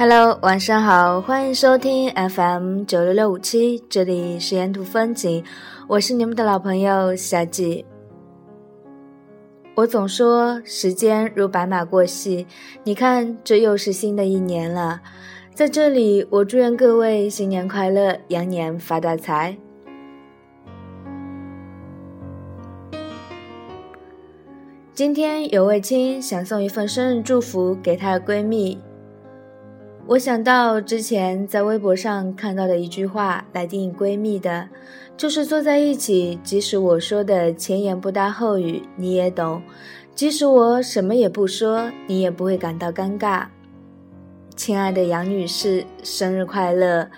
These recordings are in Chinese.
Hello，晚上好，欢迎收听 FM 九六六五七，这里是沿途风景，我是你们的老朋友小季。我总说时间如白马过隙，你看这又是新的一年了。在这里，我祝愿各位新年快乐，羊年发大财。今天有位亲想送一份生日祝福给她的闺蜜。我想到之前在微博上看到的一句话来定义闺蜜的，就是坐在一起，即使我说的前言不搭后语你也懂，即使我什么也不说，你也不会感到尴尬。亲爱的杨女士，生日快乐！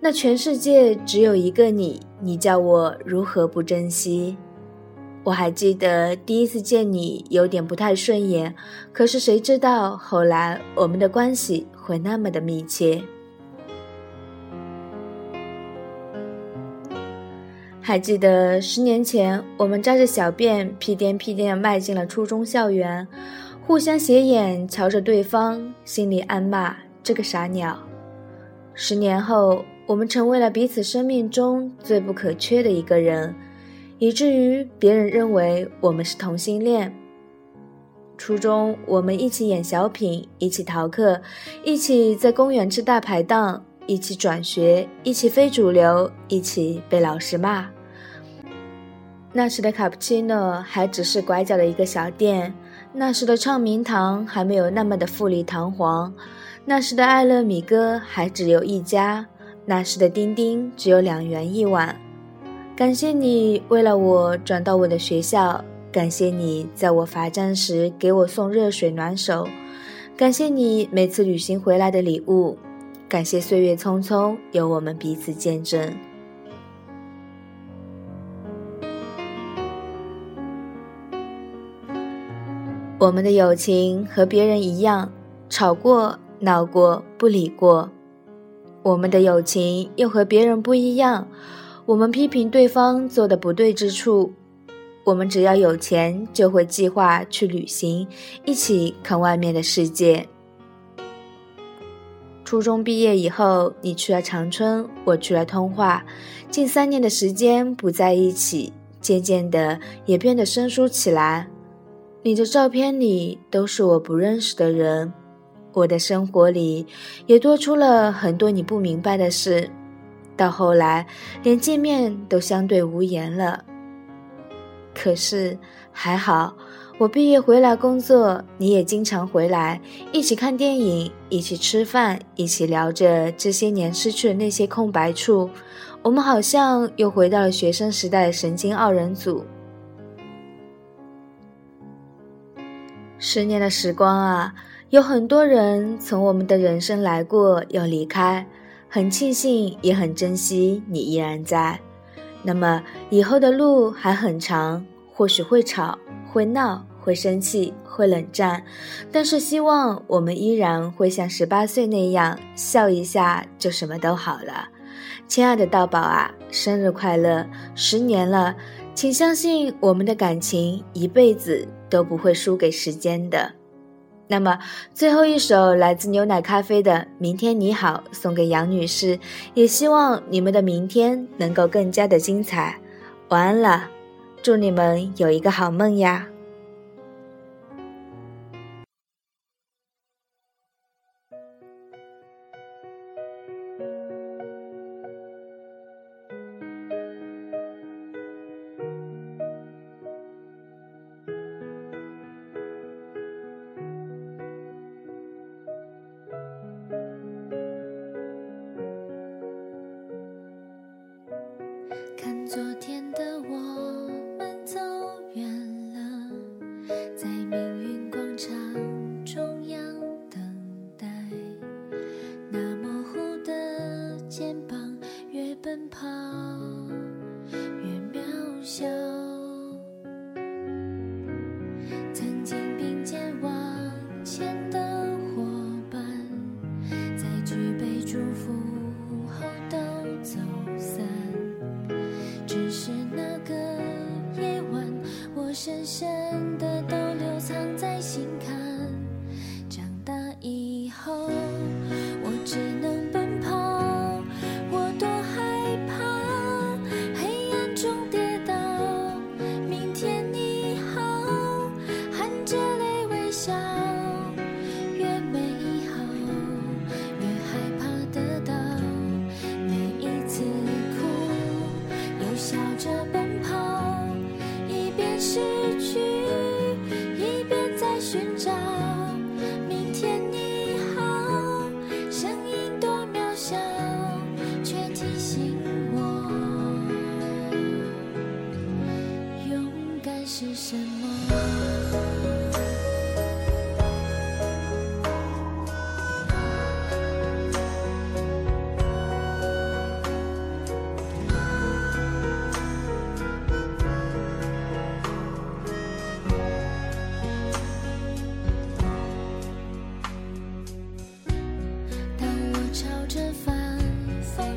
那全世界只有一个你，你叫我如何不珍惜？我还记得第一次见你有点不太顺眼，可是谁知道后来我们的关系会那么的密切？还记得十年前我们扎着小辫屁颠屁颠迈进了初中校园，互相斜眼瞧着对方，心里暗骂这个傻鸟。十年后，我们成为了彼此生命中最不可缺的一个人。以至于别人认为我们是同性恋。初中我们一起演小品，一起逃课，一起在公园吃大排档，一起转学，一起非主流，一起被老师骂。那时的卡布奇诺还只是拐角的一个小店，那时的畅明堂还没有那么的富丽堂皇，那时的爱乐米歌还只有一家，那时的丁丁只有两元一碗。感谢你为了我转到我的学校，感谢你在我罚站时给我送热水暖手，感谢你每次旅行回来的礼物，感谢岁月匆匆有我们彼此见证。我们的友情和别人一样，吵过、闹过、不理过；我们的友情又和别人不一样。我们批评对方做的不对之处，我们只要有钱就会计划去旅行，一起看外面的世界。初中毕业以后，你去了长春，我去了通化，近三年的时间不在一起，渐渐的也变得生疏起来。你的照片里都是我不认识的人，我的生活里也多出了很多你不明白的事。到后来，连见面都相对无言了。可是还好，我毕业回来工作，你也经常回来，一起看电影，一起吃饭，一起聊着这些年失去的那些空白处。我们好像又回到了学生时代的神经二人组。十年的时光啊，有很多人从我们的人生来过，又离开。很庆幸，也很珍惜你依然在。那么以后的路还很长，或许会吵、会闹、会生气、会冷战，但是希望我们依然会像十八岁那样笑一下就什么都好了。亲爱的道宝啊，生日快乐！十年了，请相信我们的感情一辈子都不会输给时间的。那么，最后一首来自牛奶咖啡的《明天你好》送给杨女士，也希望你们的明天能够更加的精彩。晚安了，祝你们有一个好梦呀。深深的寻找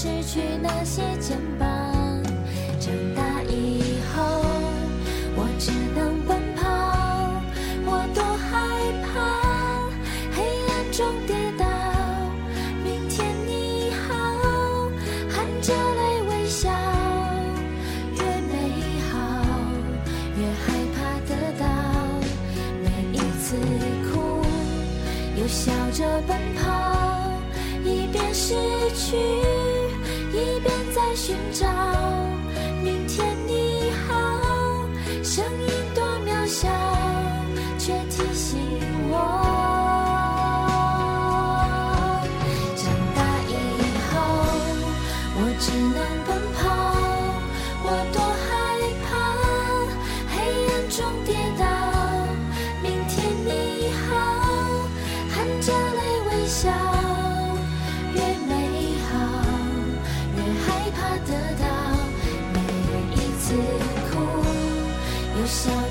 失去那些肩膀。长大以后，我只能奔跑，我多害怕黑暗中跌倒。明天你好，含着泪微笑，越美好越害怕得到，每一次哭。又笑着奔跑，寻找。明天你好，声音多渺小，却提醒我。长大以后，我只能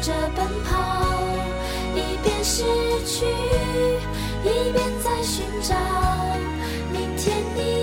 着奔跑，一边失去，一边在寻找。明天你